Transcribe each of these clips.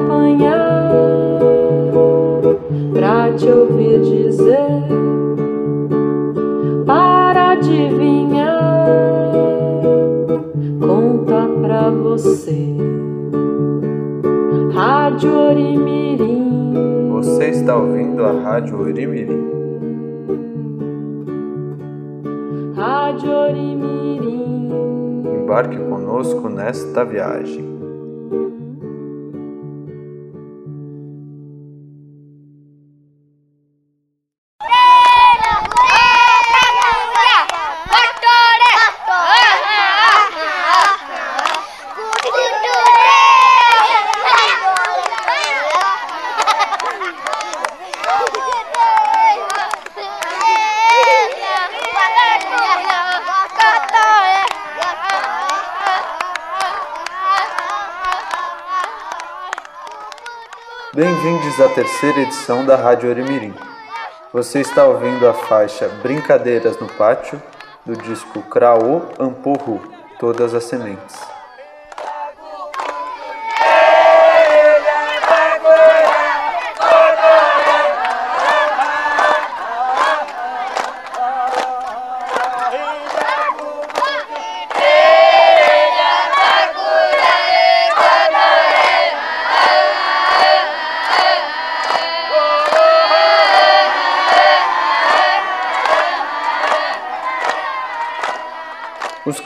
acompanhar, pra te ouvir dizer, para adivinhar, conta pra você. Rádio Orimirim. Você está ouvindo a Rádio Orimirim. Rádio Orimirim. Embarque conosco nesta viagem. Bem-vindos à terceira edição da Rádio Orimirim. Você está ouvindo a faixa Brincadeiras no Pátio do disco Craô Amporru, Todas as Sementes.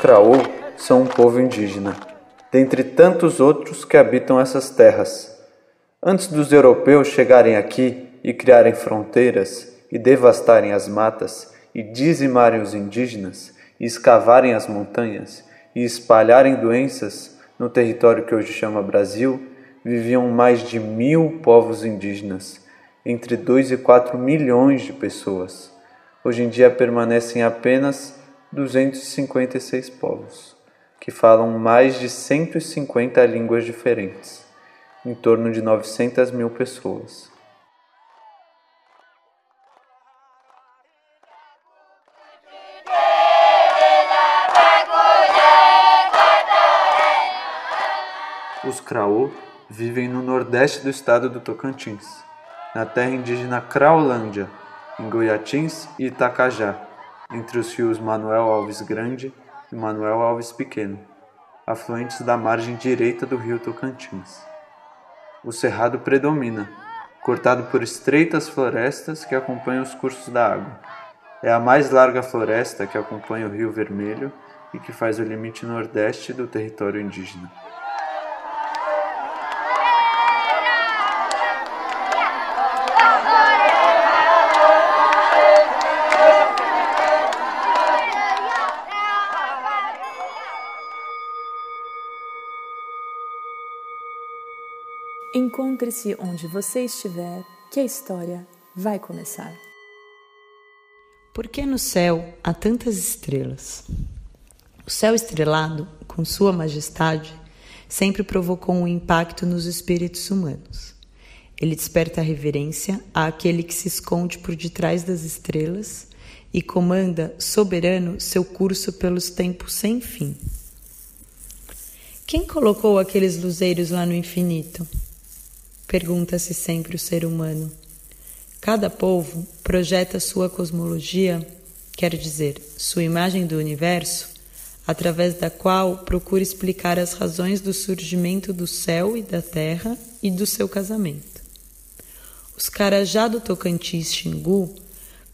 Os são um povo indígena, dentre tantos outros que habitam essas terras. Antes dos europeus chegarem aqui e criarem fronteiras e devastarem as matas e dizimarem os indígenas e escavarem as montanhas e espalharem doenças no território que hoje chama Brasil, viviam mais de mil povos indígenas, entre 2 e 4 milhões de pessoas. Hoje em dia permanecem apenas 256 povos, que falam mais de 150 línguas diferentes, em torno de 900 mil pessoas. Os Craô vivem no nordeste do estado do Tocantins, na terra indígena Craolândia, em Goiatins e Itacajá, entre os rios Manuel Alves Grande e Manuel Alves Pequeno, afluentes da margem direita do rio Tocantins. O cerrado predomina, cortado por estreitas florestas que acompanham os cursos da água. É a mais larga floresta que acompanha o Rio Vermelho e que faz o limite nordeste do território indígena. Encontre-se onde você estiver, que a história vai começar. Por que no céu há tantas estrelas? O céu estrelado, com sua majestade, sempre provocou um impacto nos espíritos humanos. Ele desperta reverência àquele que se esconde por detrás das estrelas e comanda, soberano, seu curso pelos tempos sem fim. Quem colocou aqueles luzeiros lá no infinito? Pergunta-se sempre o ser humano. Cada povo projeta sua cosmologia, quer dizer, sua imagem do universo, através da qual procura explicar as razões do surgimento do céu e da terra e do seu casamento. Os Carajá do Tocantins Xingu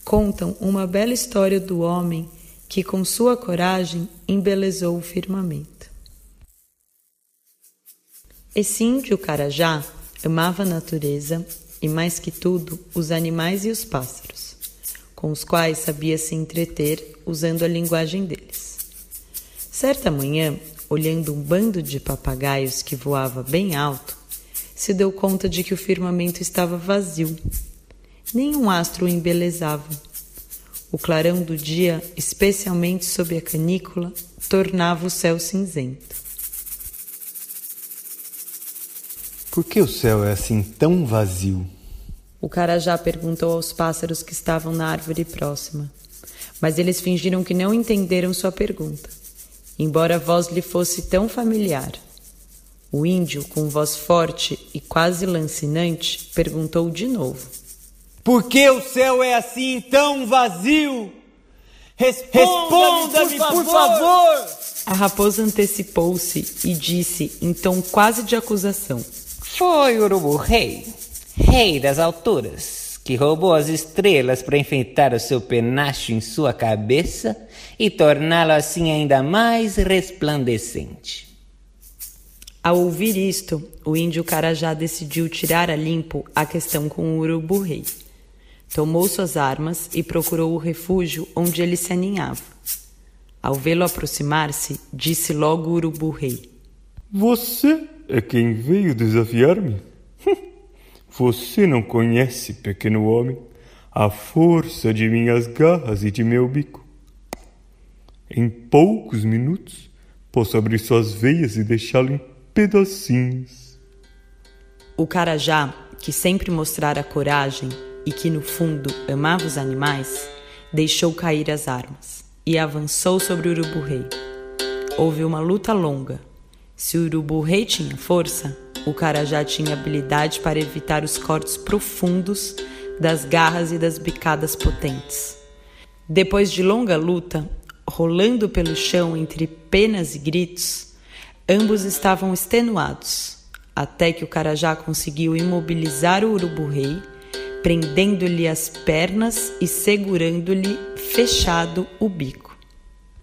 contam uma bela história do homem que, com sua coragem, embelezou o firmamento. Esse índio Carajá amava a natureza e, mais que tudo, os animais e os pássaros, com os quais sabia se entreter usando a linguagem deles. Certa manhã, olhando um bando de papagaios que voava bem alto, se deu conta de que o firmamento estava vazio. Nenhum astro o embelezava. O clarão do dia, especialmente sob a canícula, tornava o céu cinzento. Por que o céu é assim tão vazio? O carajá perguntou aos pássaros que estavam na árvore próxima, mas eles fingiram que não entenderam sua pergunta, embora a voz lhe fosse tão familiar. O índio, com voz forte e quase lancinante, perguntou de novo: Por que o céu é assim tão vazio? Responda-me, por, por favor! A raposa antecipou-se e disse em tom quase de acusação: Foi o urubu rei rei das alturas, que roubou as estrelas para enfeitar o seu penacho em sua cabeça e torná-lo assim ainda mais resplandecente. Ao ouvir isto, o índio Carajá decidiu tirar a limpo a questão com o urubu-rei. Tomou suas armas e procurou o refúgio onde ele se aninhava. Ao vê-lo aproximar-se, disse logo o urubu-rei: Você é quem veio desafiar-me? Você não conhece, pequeno homem, a força de minhas garras e de meu bico. Em poucos minutos posso abrir suas veias e deixá-lo em pedacinhos. O Carajá, que sempre mostrara coragem e que no fundo amava os animais, deixou cair as armas e avançou sobre o urubu-rei. Houve uma luta longa. Se o urubu-rei tinha força, o Carajá tinha habilidade para evitar os cortes profundos das garras e das bicadas potentes. Depois de longa luta, rolando pelo chão entre penas e gritos, ambos estavam extenuados, até que o Carajá conseguiu imobilizar o urubu-rei, prendendo-lhe as pernas e segurando-lhe fechado o bico.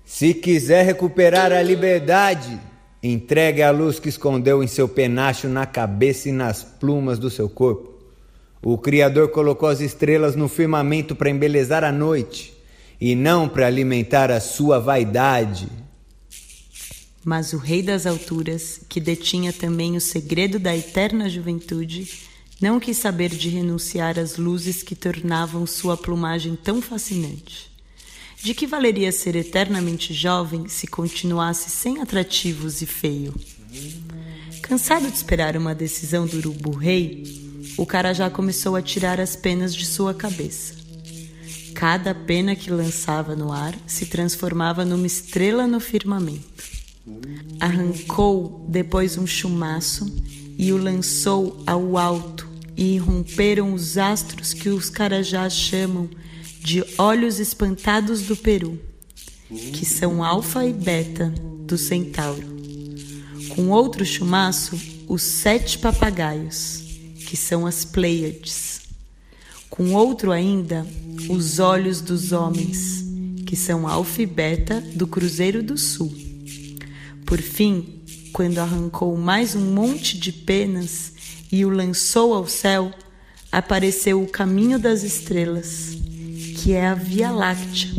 Se quiser recuperar a liberdade, Entregue a luz que escondeu em seu penacho na cabeça e nas plumas do seu corpo. O Criador colocou as estrelas no firmamento para embelezar a noite e não para alimentar a sua vaidade. Mas o Rei das Alturas, que detinha também o segredo da eterna juventude, não quis saber de renunciar às luzes que tornavam sua plumagem tão fascinante. De que valeria ser eternamente jovem se continuasse sem atrativos e feio? Cansado de esperar uma decisão do urubu-rei, o cara já começou a tirar as penas de sua cabeça. Cada pena que lançava no ar se transformava numa estrela no firmamento. Arrancou depois um chumaço e o lançou ao alto, e irromperam os astros que os carajás chamam de olhos espantados do Peru, que são alfa e beta do centauro. Com outro chumaço, os sete papagaios, que são as Pleiades. Com outro ainda, os olhos dos homens, que são alfa e beta do Cruzeiro do Sul. Por fim, quando arrancou mais um monte de penas e o lançou ao céu, apareceu o caminho das estrelas que é a Via Láctea.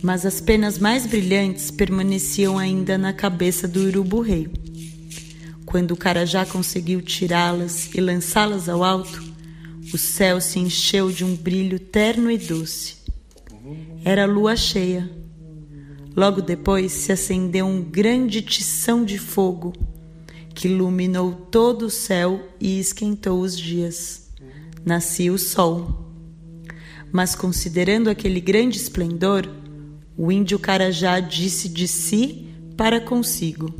Mas as penas mais brilhantes permaneciam ainda na cabeça do urubu-rei. Quando o Carajá conseguiu tirá-las e lançá-las ao alto, o céu se encheu de um brilho terno e doce. Era lua cheia. Logo depois se acendeu um grande tição de fogo que iluminou todo o céu e esquentou os dias. Nascia o sol. Mas considerando aquele grande esplendor, o índio Carajá disse de si para consigo: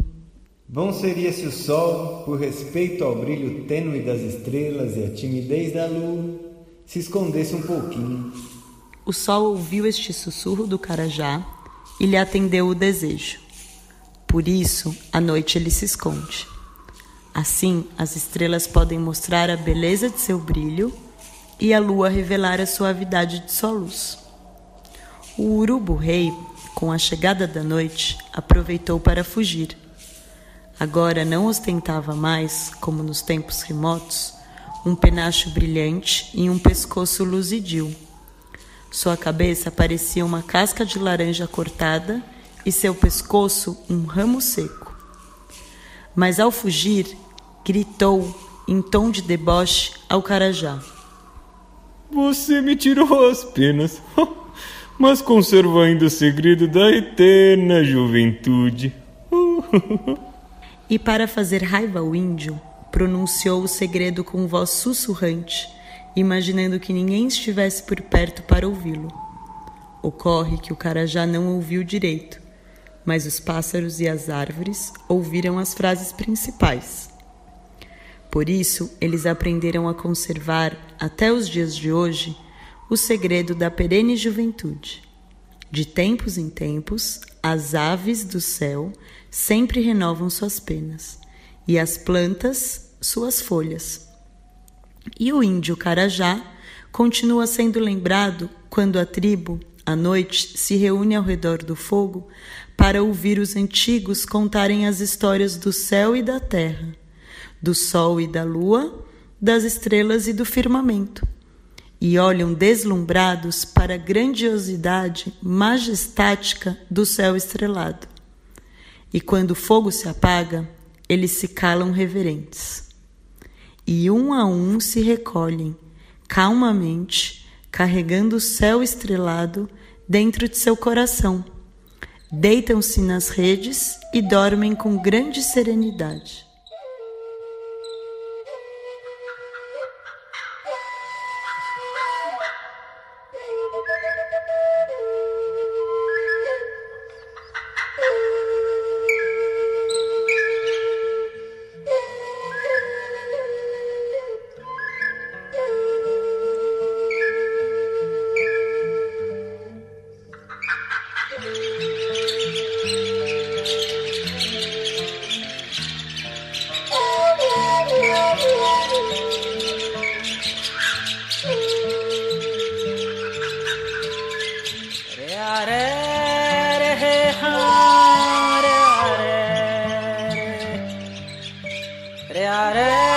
Bom seria se o sol, por respeito ao brilho tênue das estrelas e à timidez da lua, se escondesse um pouquinho. O sol ouviu este sussurro do Carajá e lhe atendeu o desejo. Por isso, à noite ele se esconde. Assim, as estrelas podem mostrar a beleza de seu brilho e a lua revelar a suavidade de sua luz. O urubu-rei, com a chegada da noite, aproveitou para fugir. Agora não ostentava mais, como nos tempos remotos, um penacho brilhante e um pescoço luzidio. Sua cabeça parecia uma casca de laranja cortada e seu pescoço um ramo seco. Mas ao fugir, gritou em tom de deboche ao Carajá. Você me tirou as penas, mas conservo ainda o segredo da eterna juventude. E para fazer raiva ao índio, pronunciou o segredo com voz sussurrante, imaginando que ninguém estivesse por perto para ouvi-lo. Ocorre que o Carajá não ouviu direito, mas os pássaros e as árvores ouviram as frases principais. Por isso, eles aprenderam a conservar, até os dias de hoje, o segredo da perene juventude. De tempos em tempos, as aves do céu sempre renovam suas penas, e as plantas suas folhas. E o índio Carajá continua sendo lembrado quando a tribo, à noite, se reúne ao redor do fogo para ouvir os antigos contarem as histórias do céu e da terra, do sol e da lua, das estrelas e do firmamento e olham deslumbrados para a grandiosidade majestática do céu estrelado. E quando o fogo se apaga, eles se calam reverentes. E um a um se recolhem, calmamente, carregando o céu estrelado dentro de seu coração. Deitam-se nas redes e dormem com grande serenidade. Reare.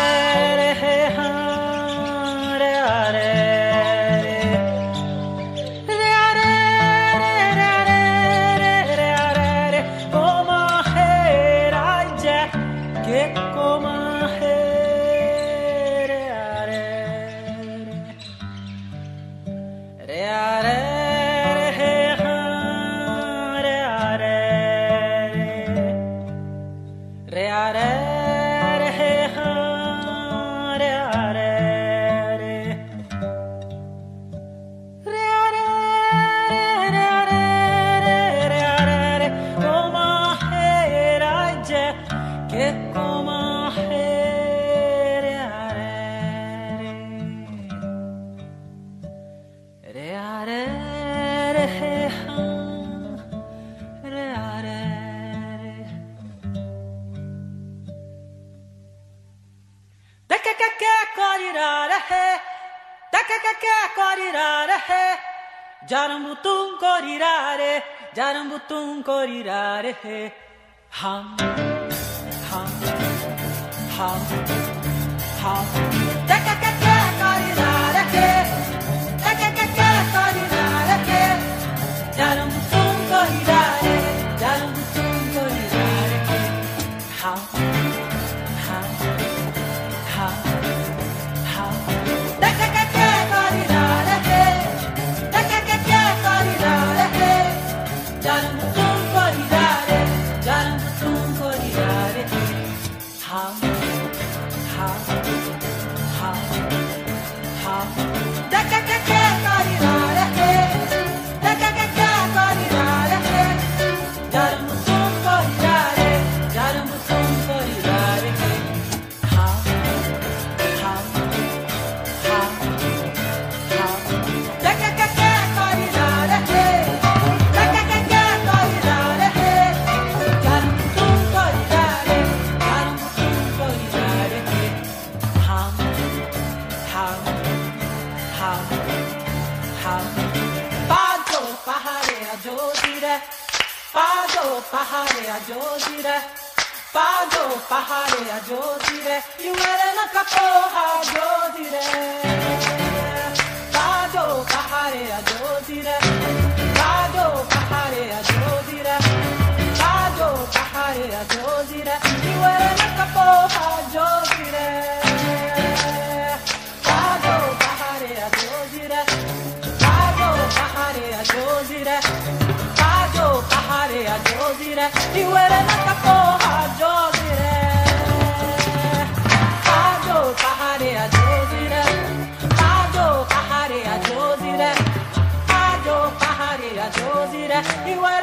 He would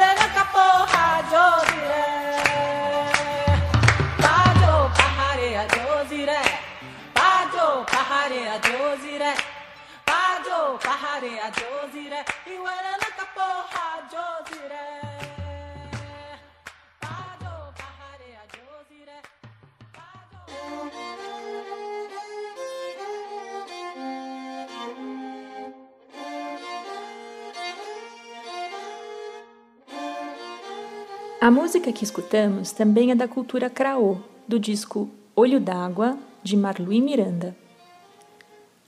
A música que escutamos também é da cultura Craô, do disco Olho d'Água, de Marluí Miranda.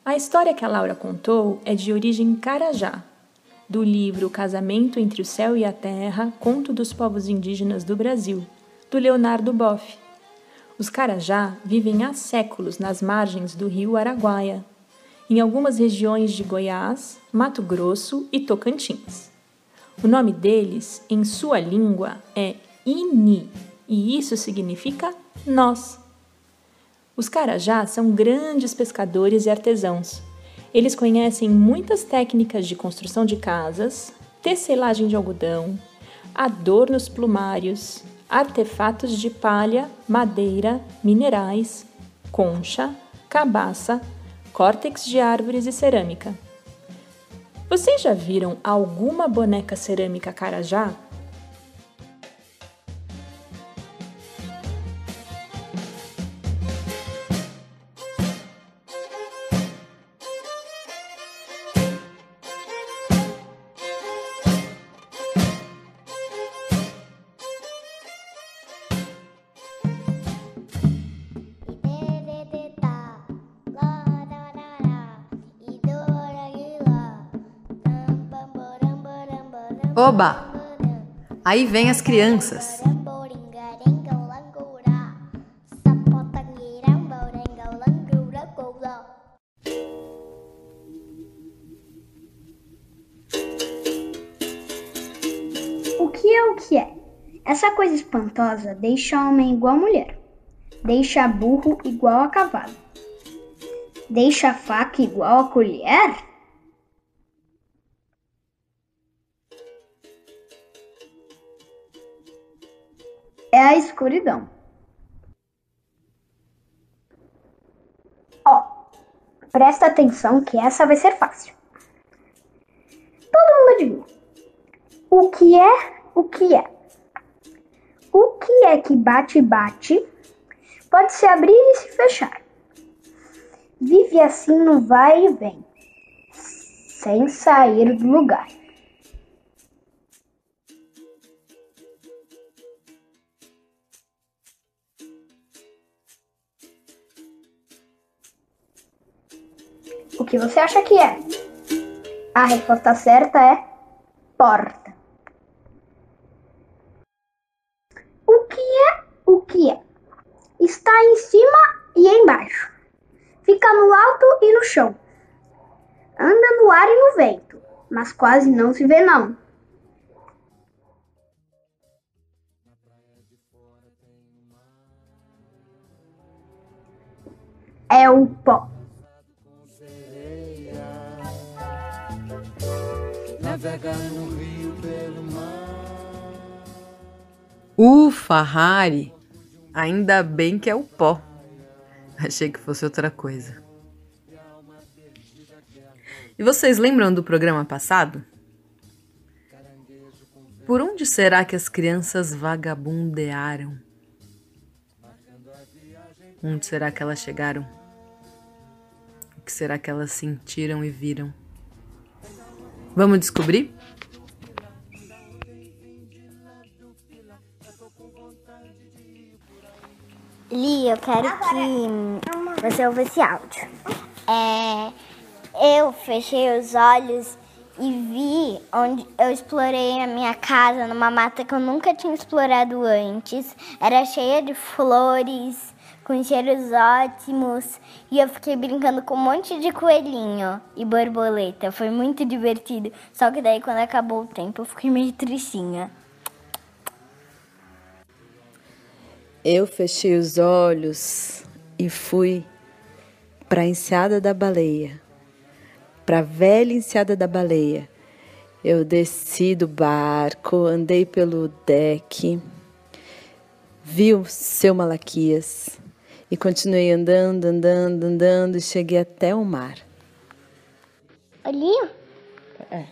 A história que a Laura contou é de origem carajá, do livro Casamento entre o Céu e a Terra, Conto dos Povos Indígenas do Brasil, do Leonardo Boff. Os carajá vivem há séculos nas margens do rio Araguaia, em algumas regiões de Goiás, Mato Grosso e Tocantins. O nome deles, em sua língua, é Ini, e isso significa nós. Os carajás são grandes pescadores e artesãos. Eles conhecem muitas técnicas de construção de casas, tecelagem de algodão, adornos plumários, artefatos de palha, madeira, minerais, concha, cabaça, córtex de árvores e cerâmica. Vocês já viram alguma boneca cerâmica carajá? Oba! Aí vem as crianças. O que é o que é? Essa coisa espantosa deixa homem igual mulher, deixa burro igual a cavalo, deixa faca igual a colher? Escuridão. Ó, presta atenção que essa vai ser fácil. Todo mundo adivinha. O que é o que é? O que é que bate bate pode se abrir e se fechar. Vive assim no vai e vem, sem sair do lugar. O que você acha que é? A resposta certa é porta. O que é o que é? Está em cima e embaixo. Fica no alto e no chão. Anda no ar e no vento, mas quase não se vê não. Ufa, Harry! Ainda bem que é o pó. Achei que fosse outra coisa. E vocês lembram do programa passado? Por onde será que as crianças vagabundearam? Onde será que elas chegaram? O que será que elas sentiram e viram? Vamos descobrir? Li, eu quero que você ouça esse áudio. É, eu fechei os olhos e vi onde eu explorei a minha casa numa mata que eu nunca tinha explorado antes. Era cheia de flores, com cheiros ótimos. E eu fiquei brincando com um monte de coelhinho e borboleta. Foi muito divertido. Só que daí quando acabou o tempo eu fiquei meio tristinha. Eu fechei os olhos e fui para a enseada da baleia, para a velha enseada da baleia. Eu desci do barco, andei pelo deck, vi o seu Malaquias e continuei andando, andando, andando e cheguei até o mar. Olinho? É.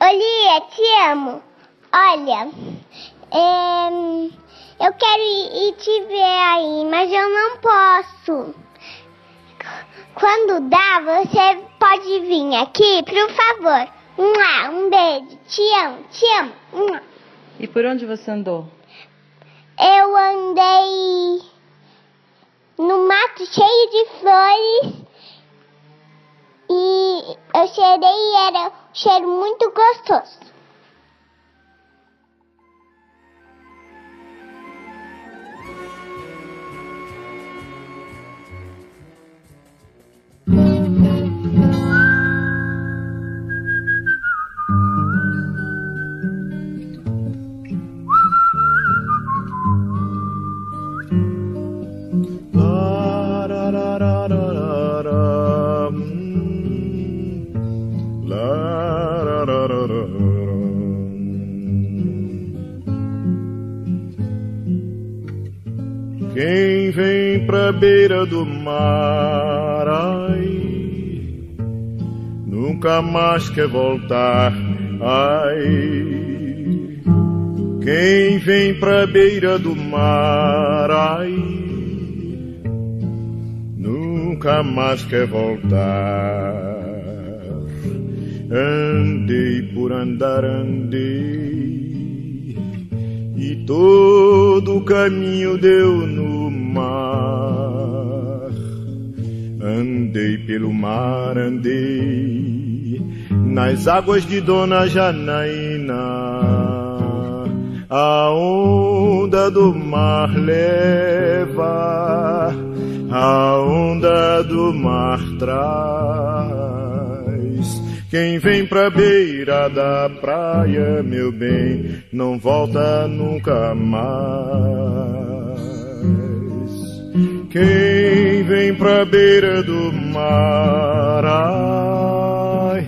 Olia, te amo. Olha, é, eu quero ir, ir te ver aí, mas eu não posso. Quando dá, você pode vir aqui, por favor. Um beijo, te amo, te amo. E por onde você andou? Eu andei no mato cheio de flores e eu cheirei e era um cheiro muito gostoso. Beira do mar, ai, nunca mais quer voltar, ai. Quem vem pra beira do mar, ai, nunca mais quer voltar. Andei por andar, andei, e todo o caminho deu Andei pelo mar, andei nas águas de Dona Janaína. A onda do mar leva, a onda do mar traz. Quem vem pra beira da praia, meu bem, não volta nunca mais. Quem vem pra beira do mar, ai,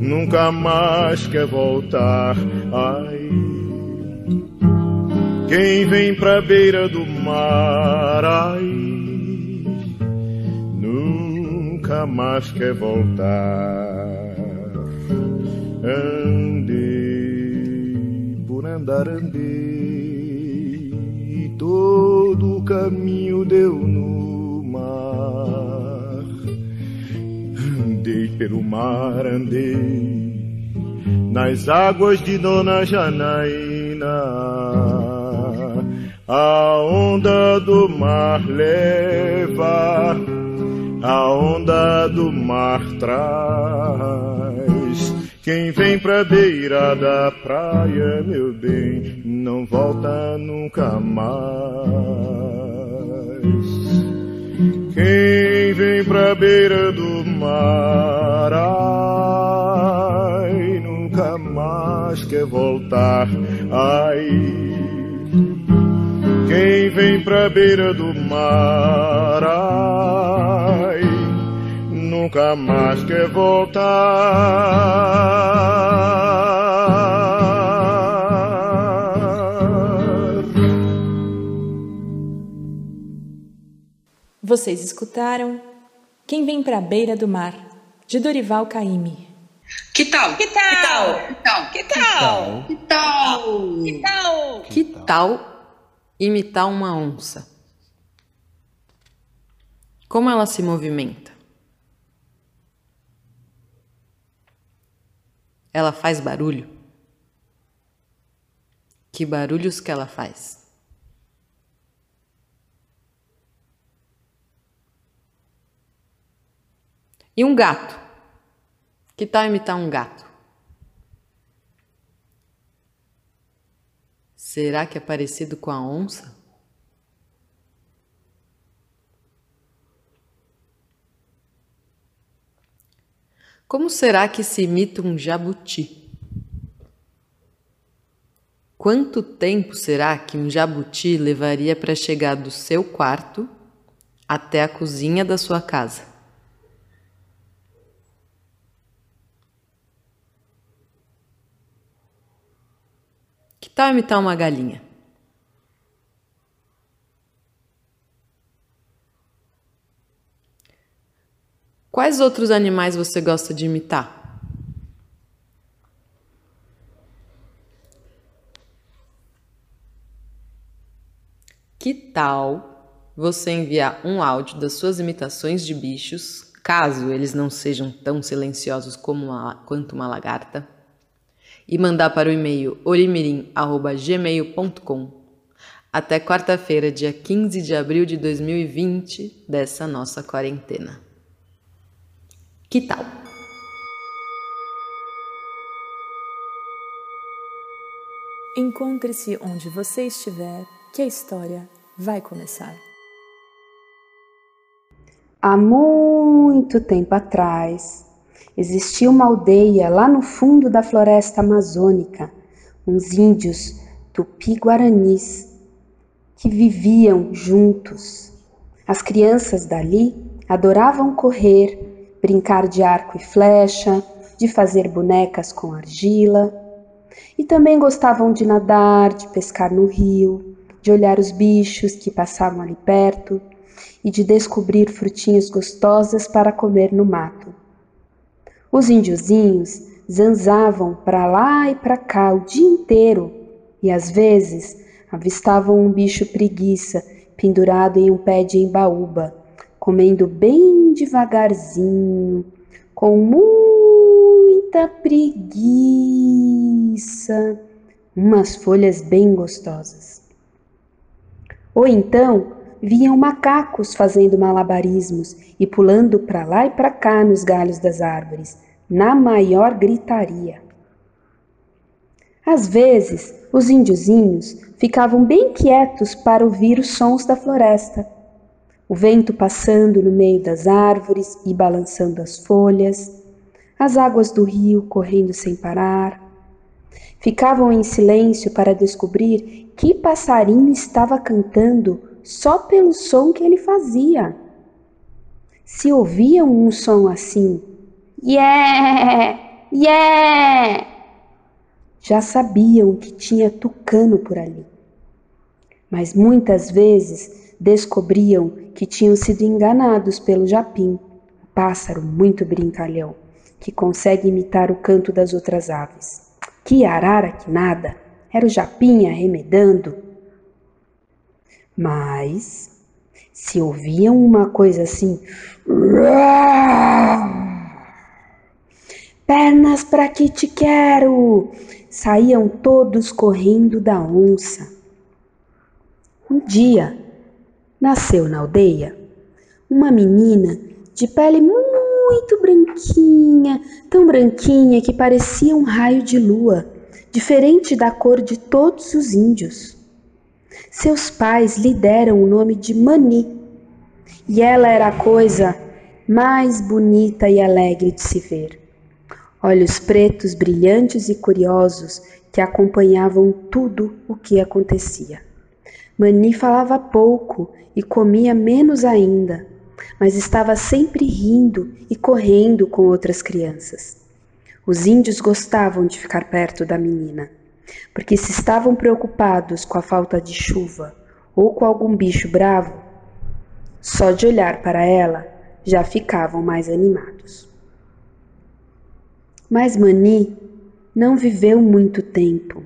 nunca mais quer voltar, ai. Quem vem pra beira do mar, ai, nunca mais quer voltar. Andei por andar, andei, todo o caminho deu no mar. Andei pelo mar, andei nas águas de Dona Janaína. A onda do mar leva, a onda do mar traz. Quem vem pra beira da praia, meu bem, não volta nunca mais. Quem vem pra beira do mar, ai, nunca mais quer voltar, ai. Quem vem pra beira do mar, ai, nunca mais quer voltar. Vocês escutaram Quem Vem Pra Beira do Mar, de Dorival Caymmi. Que tal? Que tal? Que tal? Que tal? Que tal? Que tal? Que tal imitar uma onça? Como ela se movimenta? Ela faz barulho? Que barulhos que ela faz? E um gato? Que tal imitar um gato? Será que é parecido com a onça? Como será que se imita um jabuti? Quanto tempo será que um jabuti levaria para chegar do seu quarto até a cozinha da sua casa? Que tal imitar uma galinha? Quais outros animais você gosta de imitar? Que tal você enviar um áudio das suas imitações de bichos, caso eles não sejam tão silenciosos como uma, quanto uma lagarta, e mandar para o e-mail orimirim@gmail.com até quarta-feira, dia 15 de abril de 2020, dessa nossa quarentena. Que tal? Encontre-se onde você estiver, que a história vai começar. Há muito tempo atrás, existia uma aldeia lá no fundo da floresta amazônica, uns índios tupi-guaranis que viviam juntos. As crianças dali adoravam correr brincar de arco e flecha, de fazer bonecas com argila. E também gostavam de nadar, de pescar no rio, de olhar os bichos que passavam ali perto e de descobrir frutinhas gostosas para comer no mato. Os índiozinhos zanzavam para lá e para cá o dia inteiro e às vezes avistavam um bicho preguiça pendurado em um pé de embaúba comendo bem devagarzinho, com muita preguiça, umas folhas bem gostosas. Ou então viam macacos fazendo malabarismos e pulando para lá e para cá nos galhos das árvores, na maior gritaria. Às vezes, os índiozinhos ficavam bem quietos para ouvir os sons da floresta o vento passando no meio das árvores e balançando as folhas, as águas do rio correndo sem parar. Ficavam em silêncio para descobrir que passarinho estava cantando só pelo som que ele fazia. Se ouviam um som assim, yeah, yeah, já sabiam que tinha tucano por ali. Mas muitas vezes descobriam que tinham sido enganados pelo japim, um pássaro muito brincalhão, que consegue imitar o canto das outras aves. Que arara que nada! Era o japim arremedando. Mas, se ouviam uma coisa assim, pernas para que te quero, saíam todos correndo da onça. Um dia, nasceu na aldeia uma menina de pele muito branquinha, tão branquinha que parecia um raio de lua, diferente da cor de todos os índios. Seus pais lhe deram o nome de Mani, e ela era a coisa mais bonita e alegre de se ver. Olhos pretos, brilhantes e curiosos que acompanhavam tudo o que acontecia. Mani falava pouco e comia menos ainda, mas estava sempre rindo e correndo com outras crianças. Os índios gostavam de ficar perto da menina, porque se estavam preocupados com a falta de chuva ou com algum bicho bravo, só de olhar para ela já ficavam mais animados. Mas Mani não viveu muito tempo.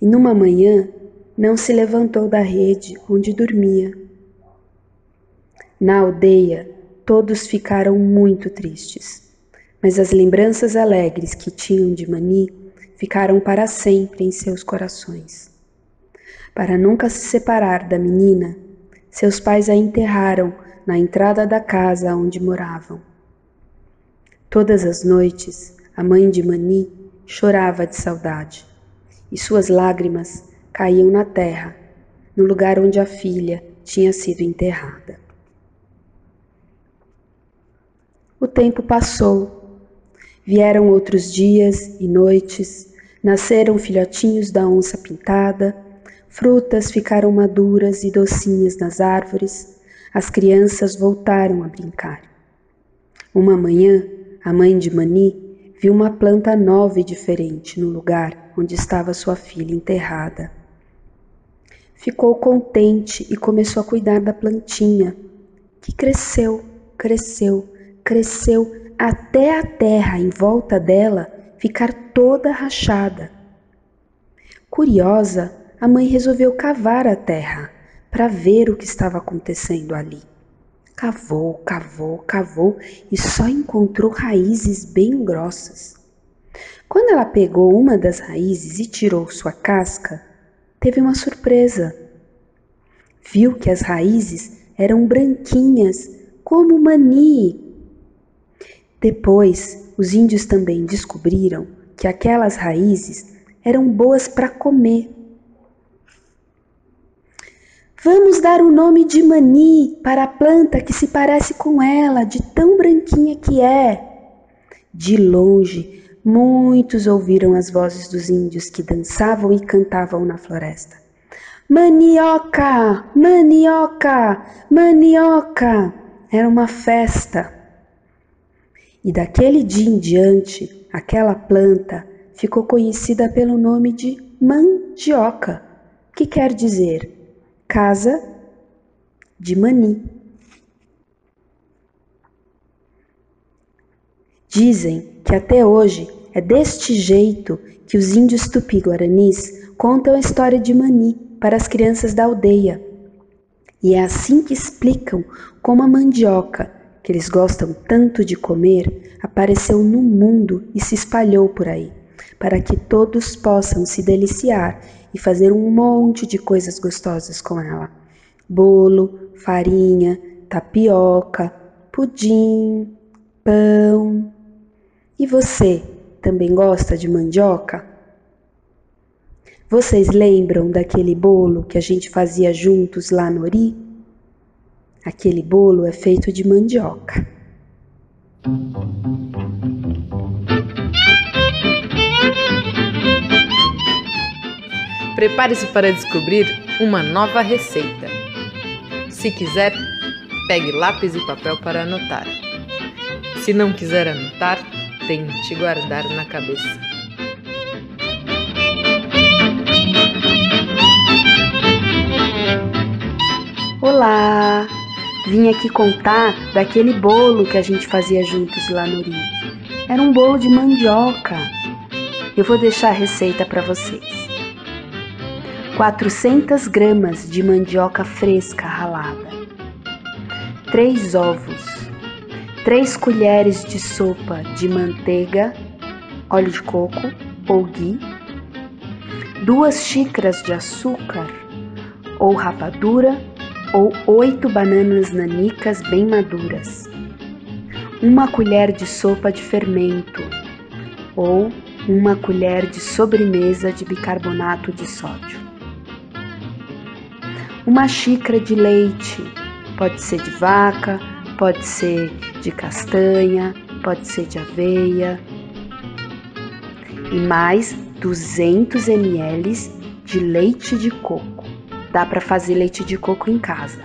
E numa manhã não se levantou da rede onde dormia. Na aldeia, todos ficaram muito tristes, mas as lembranças alegres que tinham de Mani ficaram para sempre em seus corações. Para nunca se separar da menina, seus pais a enterraram na entrada da casa onde moravam. Todas as noites, a mãe de Mani chorava de saudade, e suas lágrimas caíam na terra, no lugar onde a filha tinha sido enterrada. O tempo passou. Vieram outros dias e noites, Nasceram filhotinhos da onça pintada, frutas ficaram maduras e docinhas nas árvores, as crianças voltaram a brincar. Uma manhã, a mãe de Mani viu uma planta nova e diferente no lugar onde estava sua filha enterrada. Ficou contente e começou a cuidar da plantinha, que cresceu, cresceu, cresceu até a terra em volta dela ficar toda rachada. Curiosa, a mãe resolveu cavar a terra para ver o que estava acontecendo ali. Cavou, cavou, cavou e só encontrou raízes bem grossas. Quando ela pegou uma das raízes e tirou sua casca, teve uma surpresa. Viu que as raízes eram branquinhas, como mani. Depois, os índios também descobriram que aquelas raízes eram boas para comer. Vamos dar o nome de mani para a planta que se parece com ela, de tão branquinha que é. De longe, Muitos ouviram as vozes dos índios que dançavam e cantavam na floresta. Manioca! Manioca! Manioca! Era uma festa. E daquele dia em diante, aquela planta ficou conhecida pelo nome de mandioca, que quer dizer casa de mani. Dizem que até hoje é deste jeito que os índios tupi-guaranis contam a história de Mani para as crianças da aldeia. E é assim que explicam como a mandioca, que eles gostam tanto de comer, apareceu no mundo e se espalhou por aí, para que todos possam se deliciar e fazer um monte de coisas gostosas com ela: bolo, farinha, tapioca, pudim, pão. E você, também gosta de mandioca? Vocês lembram daquele bolo que a gente fazia juntos lá no Ori? Aquele bolo é feito de mandioca. Prepare-se para descobrir uma nova receita. Se quiser, pegue lápis e papel para anotar. Se não quiser anotar, tente guardar na cabeça. Olá! Vim aqui contar daquele bolo que a gente fazia juntos lá no Rio. Era um bolo de mandioca. Eu vou deixar a receita para vocês. 400 gramas de mandioca fresca ralada, 3 ovos, 3 colheres de sopa de manteiga, óleo de coco ou ghee, 2 xícaras de açúcar ou rapadura ou 8 bananas nanicas bem maduras, uma colher de sopa de fermento ou uma colher de sobremesa de bicarbonato de sódio. Uma xícara de leite, pode ser de vaca, pode ser de castanha, pode ser de aveia. E mais 200 ml de leite de coco. Dá para fazer leite de coco em casa.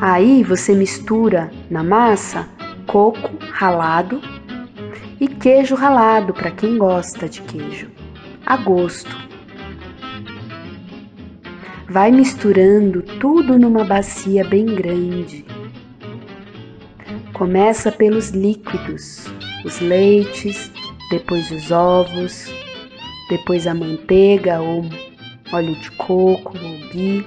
Aí você mistura na massa coco ralado e queijo ralado para quem gosta de queijo, a gosto. Vai misturando tudo numa bacia bem grande. Começa pelos líquidos, os leites, depois os ovos, depois a manteiga ou óleo de coco ghee.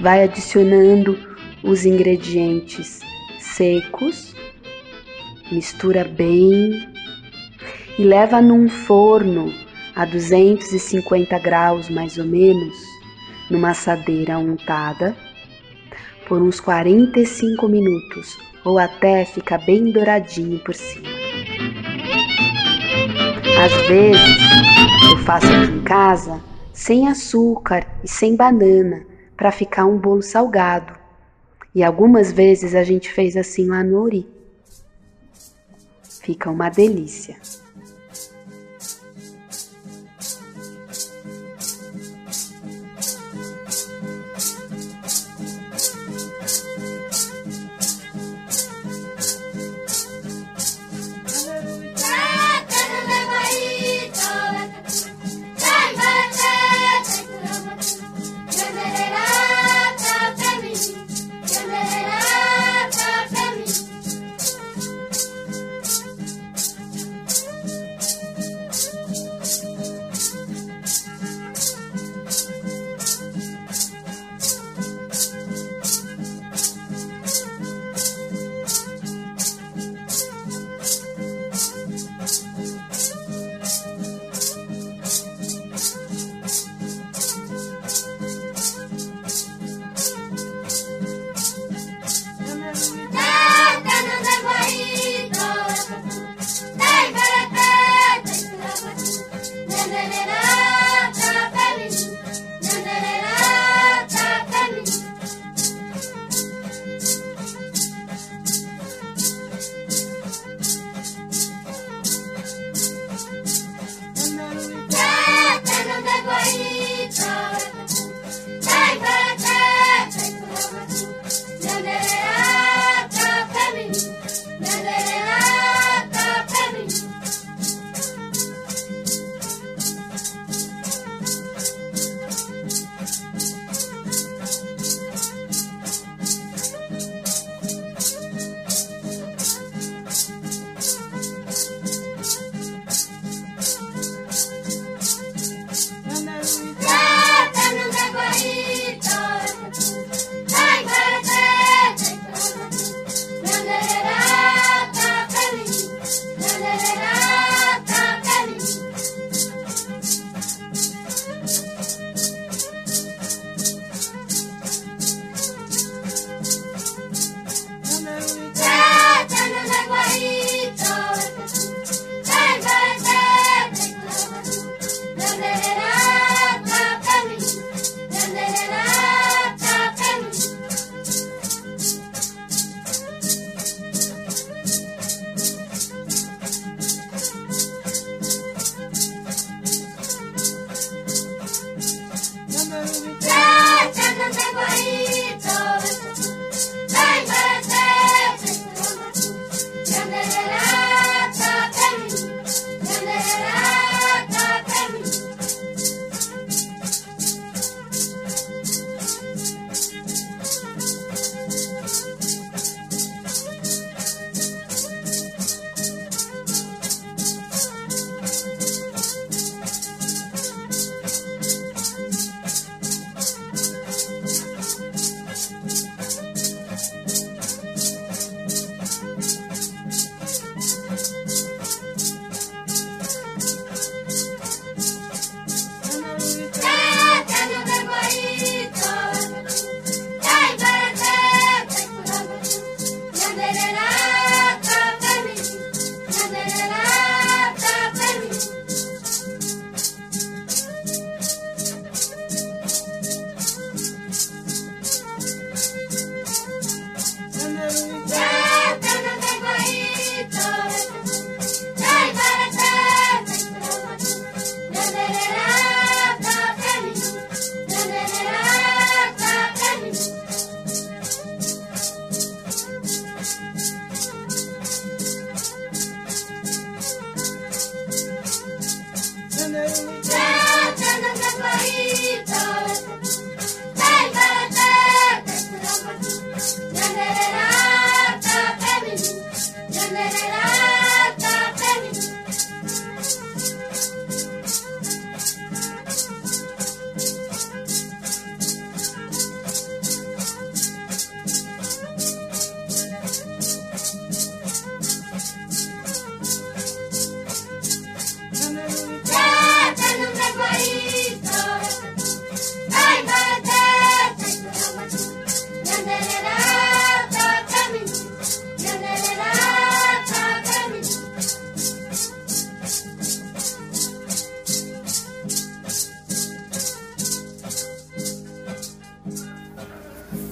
Vai adicionando os ingredientes secos, mistura bem e leva num forno a 250 graus mais ou menos numa assadeira untada por uns 45 minutos ou até ficar bem douradinho por cima. Às vezes eu faço aqui em casa sem açúcar e sem banana para ficar um bolo salgado. E algumas vezes a gente fez assim lá no Ori. Fica uma delícia.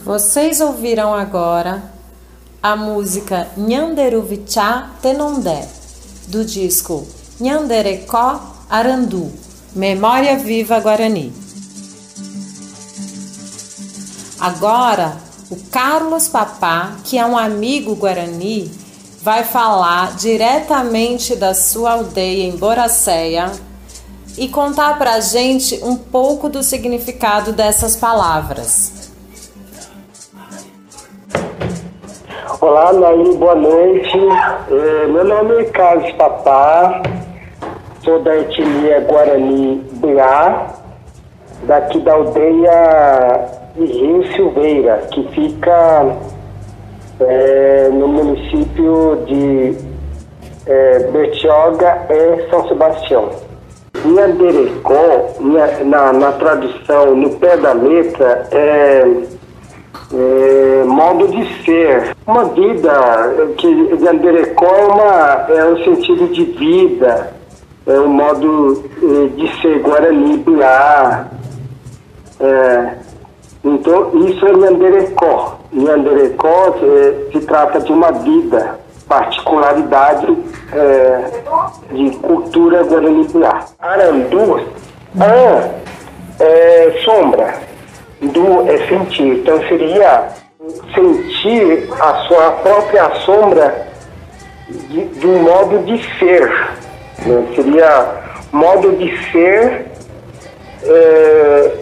Vocês ouviram agora a música Nhanderuvichá Tenondé, do disco Nhanderecó Arandu, Memória Viva Guarani. Agora, o Carlos Papá, que é um amigo guarani, vai falar diretamente da sua aldeia em Boracéia e contar pra gente um pouco do significado dessas palavras. Olá, Naí, boa noite. É, meu nome é Carlos Papá, sou da etnia Guarani Biá, daqui da aldeia de Rio Silveira, que fica é, no município de é, Bertioga e São Sebastião. Nhanderecó, na, na tradução, no pé da letra, é é, modo de ser. Uma vida que Yanderecó é, uma, é um sentido de vida, é um modo é, de ser Guarani Biá. É, então, isso é Yanderecó. Yanderecó é, se trata de uma vida, particularidade é, de cultura Guarani Biá. Arandu, ah, é sombra do é sentir. Então seria sentir a sua própria sombra de, de um modo de ser. Né? Seria modo de ser é,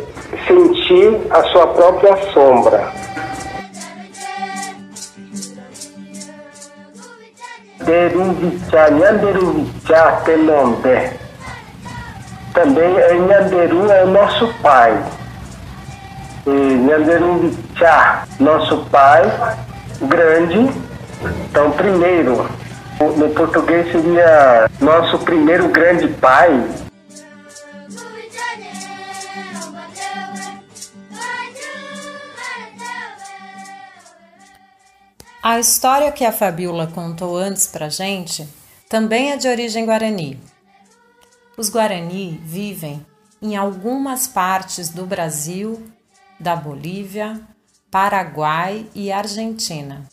sentir a sua própria sombra. Deruvichá, Nhanderuvichá, Telondé. Também é Nhanderu é o nosso pai. Nyanderumbichá, nosso pai, grande. Então, primeiro, no português seria nosso primeiro grande pai. A história que a Fabiola contou antes pra gente também é de origem guarani. Os guarani vivem em algumas partes do Brasil da Bolívia, Paraguai e Argentina.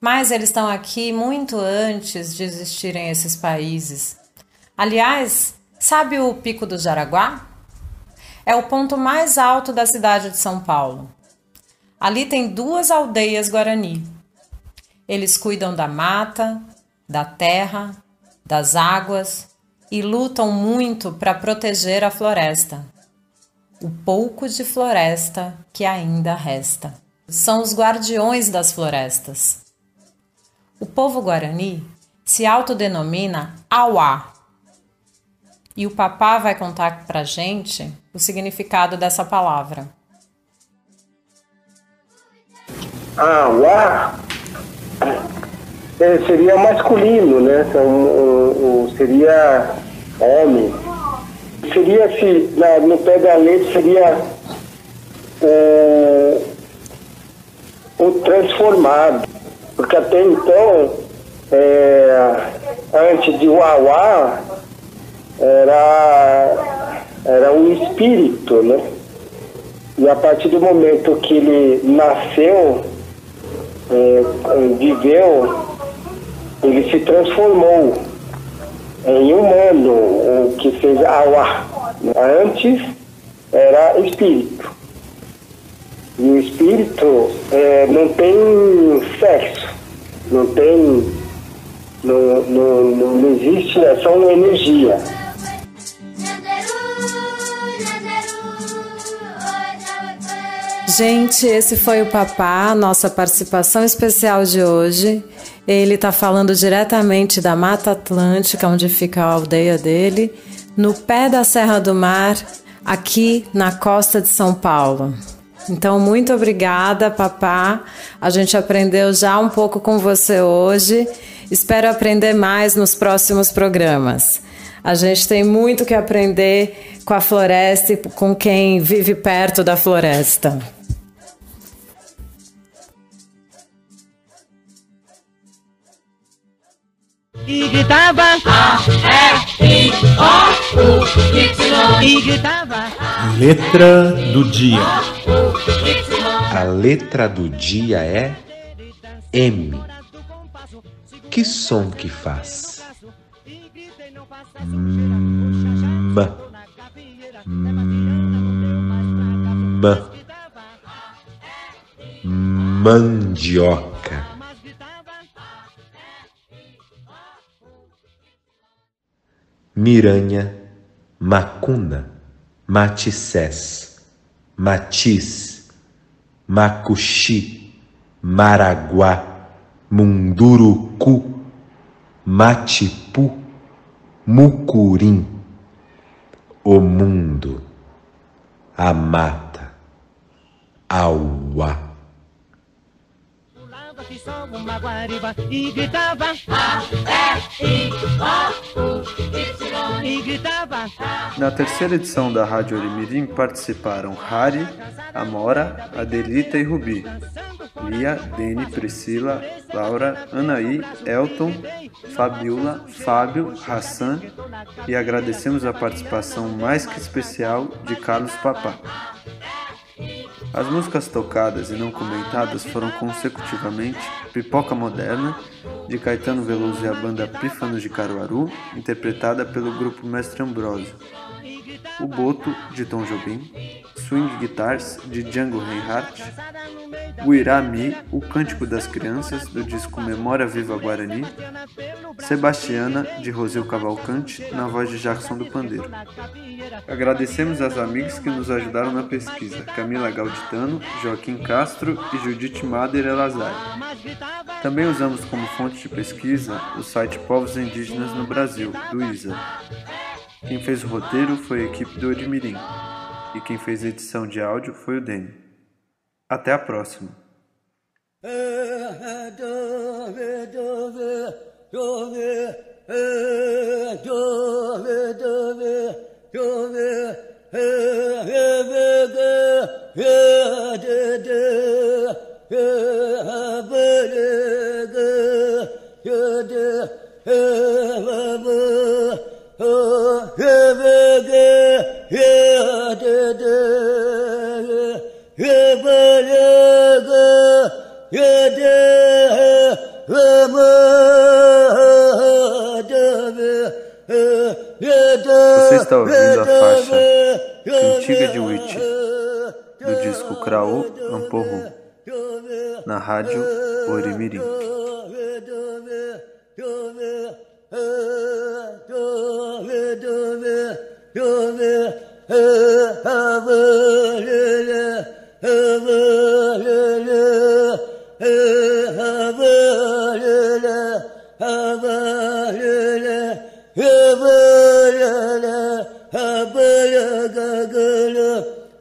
Mas eles estão aqui muito antes de existirem esses países. Aliás, sabe o Pico do Jaraguá? É o ponto mais alto da cidade de São Paulo. Ali tem duas aldeias guarani. Eles cuidam da mata, da terra, das águas e lutam muito para proteger a floresta o pouco de floresta que ainda resta. São os guardiões das florestas. O povo guarani se autodenomina Auá. E o papá vai contar pra gente o significado dessa palavra. Auá é, seria masculino, né? Então, seria homem seria se na, no pé da letra seria é, o transformado, porque até então, é, antes de Uauá, era, era um espírito, né? E a partir do momento que ele nasceu, é, viveu, ele se transformou em humano, o que seja Awa. Antes era espírito. E o espírito é, não tem sexo, não tem. Não, não, não existe, é só uma energia. Gente, esse foi o Papá, nossa participação especial de hoje. Ele está falando diretamente da Mata Atlântica, onde fica a aldeia dele, no pé da Serra do Mar, aqui na costa de São Paulo. Então, muito obrigada, papá. A gente aprendeu já um pouco com você hoje. Espero aprender mais nos próximos programas. A gente tem muito que aprender com a floresta e com quem vive perto da floresta. E gritava A, E, I, O, U, Y. E gritava Letra do dia. A letra do dia é M. Que som que faz? M. M. Mandioca. Miranha, Macuna, Matissés, Matiz, Macuxi, Maraguá, Munduruku, Matipu, Mucurim, o mundo, a mata, auá. Uma guariba e gritava e gritava. Na terceira edição da Rádio Orimirim participaram Hari, Amora, Adelita e Rubi, Lia, Dene, Priscila, Laura, Anaí, Elton, Fabiola, Fábio, Hassan. E agradecemos a participação mais que especial de Carlos Papá. As músicas tocadas e não comentadas foram consecutivamente Pipoca Moderna, de Caetano Veloso e a banda Pífanos de Caruaru, interpretada pelo grupo Mestre Ambrósio, O Boto, de Tom Jobim, Swing Guitars, de Django Reinhardt, O Irami, O Cântico das Crianças, do disco Memória Viva Guarani, Sebastiana, de Rosil Cavalcante, na voz de Jackson do Pandeiro. Agradecemos aos amigos que nos ajudaram na pesquisa, Camila Gauditano, Joaquim Castro e Judite Mader Elazar. Também usamos como fonte de pesquisa o site Povos Indígenas no Brasil, do ISA. Quem fez o roteiro foi a equipe do Odimirim, e quem fez a edição de áudio foi o Dene. Até a próxima! Você está ouvindo a faixa Cantiga de Witch, do disco Kraô Amporrum, na rádio Orimirim.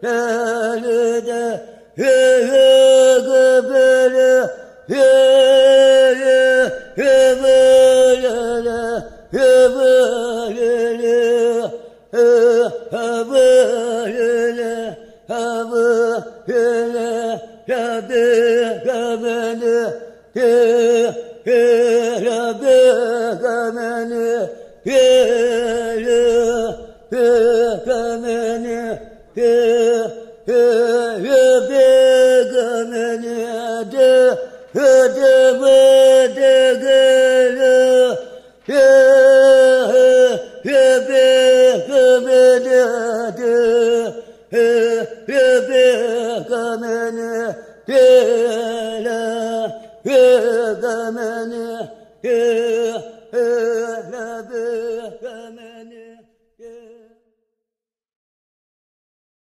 de he he gıbırı he he he böyle he böyle he he böyle he böyle Rabbi Rabbeni he he Rabbi Rabbeni Yeah.